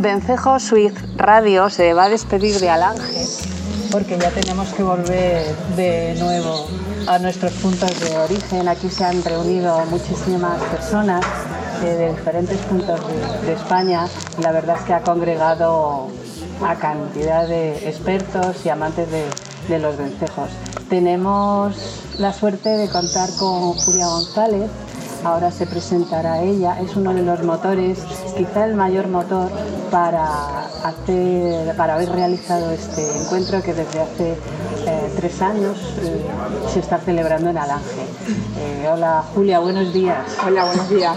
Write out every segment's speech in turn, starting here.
Vencejo Suiz Radio se va a despedir de Alange porque ya tenemos que volver de nuevo a nuestros puntos de origen. Aquí se han reunido muchísimas personas de diferentes puntos de, España y la verdad es que ha congregado a cantidad de expertos y amantes de los vencejos. Tenemos la suerte de contar con Julia González, ahora se presentará ella, es uno de los motores, quizá el mayor motor para, hacer, para haber realizado este encuentro que desde hace eh, tres años eh, se está celebrando en Alange. Eh, hola Julia, buenos días. Hola, buenos días.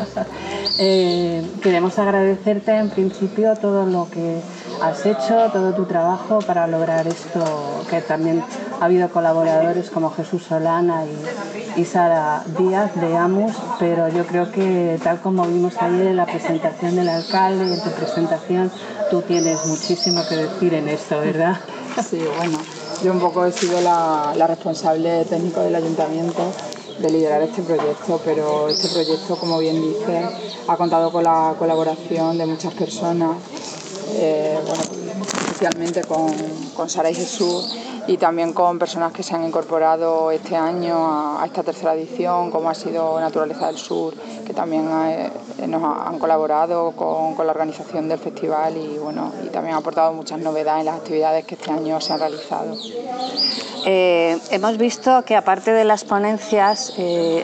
queremos agradecerte en principio todo lo que has hecho, todo tu trabajo para lograr esto, que también ha habido colaboradores como Jesús Solana y, Sara Díaz de AMUS, pero yo creo que tal como vimos ayer en la presentación del alcalde y en tu presentación, tú tienes muchísimo que decir en esto, ¿verdad? Sí, bueno, yo un poco he sido la, la responsable técnico del ayuntamiento de liderar este proyecto, pero este proyecto, como bien dice, ha contado con la colaboración de muchas personas, eh, especialmente con, con Sara y Jesús y también con personas que se han incorporado este año a, esta tercera edición, como ha sido Naturaleza del Sur, que también eh, nos han colaborado con, la organización del festival y, bueno, y también ha aportado muchas novedades en las actividades que este año se han realizado. Eh, hemos visto que aparte de las ponencias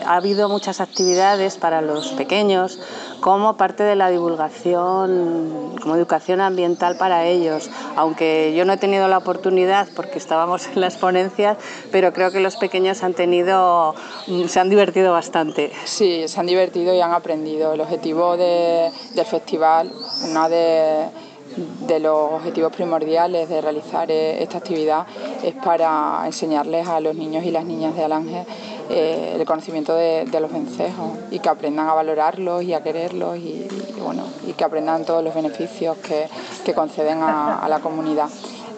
ha habido muchas actividades para los pequeños como parte de la divulgación, como educación ambiental para ellos, aunque yo no he tenido la oportunidad porque estábamos en las ponencias, pero creo que los pequeños han tenido, mm, se han divertido bastante. Sí, se han divertido y han aprendido. El objetivo del festival, una de de los objetivos primordiales de realizar eh, esta actividad es para enseñarles a los niños y las niñas de Alange eh, el conocimiento de, los vencejos y que aprendan a valorarlos y a quererlos y, bueno, y que aprendan todos los beneficios que, conceden a la comunidad.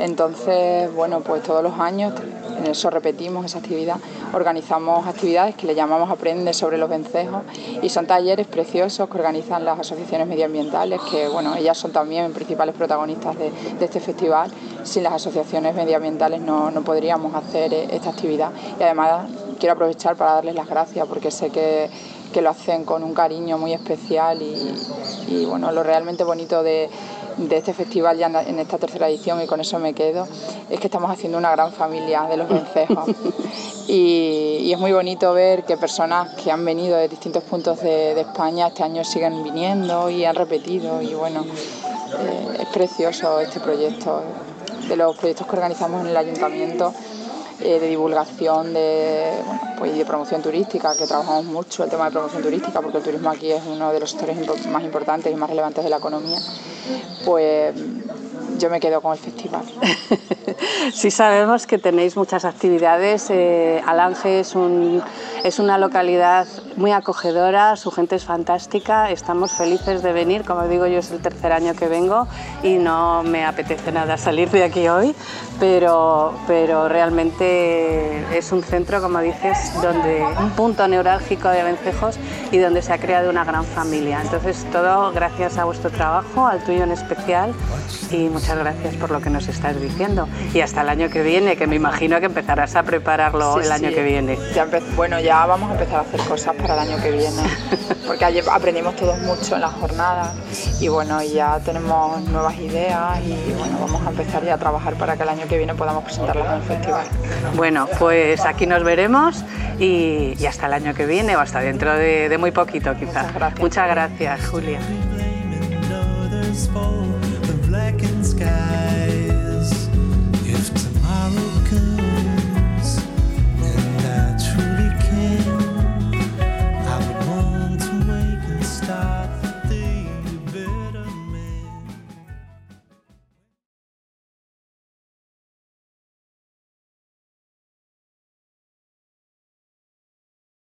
Entonces, bueno, pues todos los años, en eso repetimos esa actividad, organizamos actividades que le llamamos Aprende sobre los vencejos y son talleres preciosos que organizan las asociaciones medioambientales, que bueno, ellas son también principales protagonistas de, este festival. Sin las asociaciones medioambientales no, podríamos hacer eh, esta actividad y además quiero aprovechar para darles las gracias porque sé que, lo hacen con un cariño muy especial y bueno, lo realmente bonito de de este festival ya en esta tercera edición y con eso me quedo, es que estamos haciendo una gran familia de los vencejos. y, es muy bonito ver que personas que han venido de distintos puntos de, España este año siguen viniendo y han repetido y bueno, eh, es precioso este proyecto, de los proyectos que organizamos en el ayuntamiento eh, de divulgación de, pues, de promoción turística, que trabajamos mucho el tema de promoción turística, porque el turismo aquí es uno de los sectores más importantes y más relevantes de la economía, pues yo me quedo con el festival. sí sabemos que tenéis muchas actividades. Eh, Alange es, un, es una localidad muy acogedora, su gente es fantástica, estamos felices de venir. Como digo, yo es el tercer año que vengo y no me apetece nada salir de aquí hoy, pero, pero realmente es un centro, como dices, donde un punto neurálgico de Vencejos y donde se ha creado una gran familia. Entonces, todo gracias a vuestro trabajo, al tuyo en especial, y muchas gracias por lo que nos estás diciendo. Y hasta el año que viene, que me imagino que empezarás a prepararlo el año que viene. Ya bueno, ya vamos a empezar a hacer cosas para el año que viene, porque ayer aprendimos todos mucho en la jornada y bueno, ya tenemos nuevas ideas y bueno, vamos a empezar ya a trabajar para que el año que viene podamos presentarlas en el festival. Bueno, pues aquí nos veremos y, hasta el año que viene o hasta dentro de, muy poquito quizás. Muchas gracias, Julia. the blackened sky.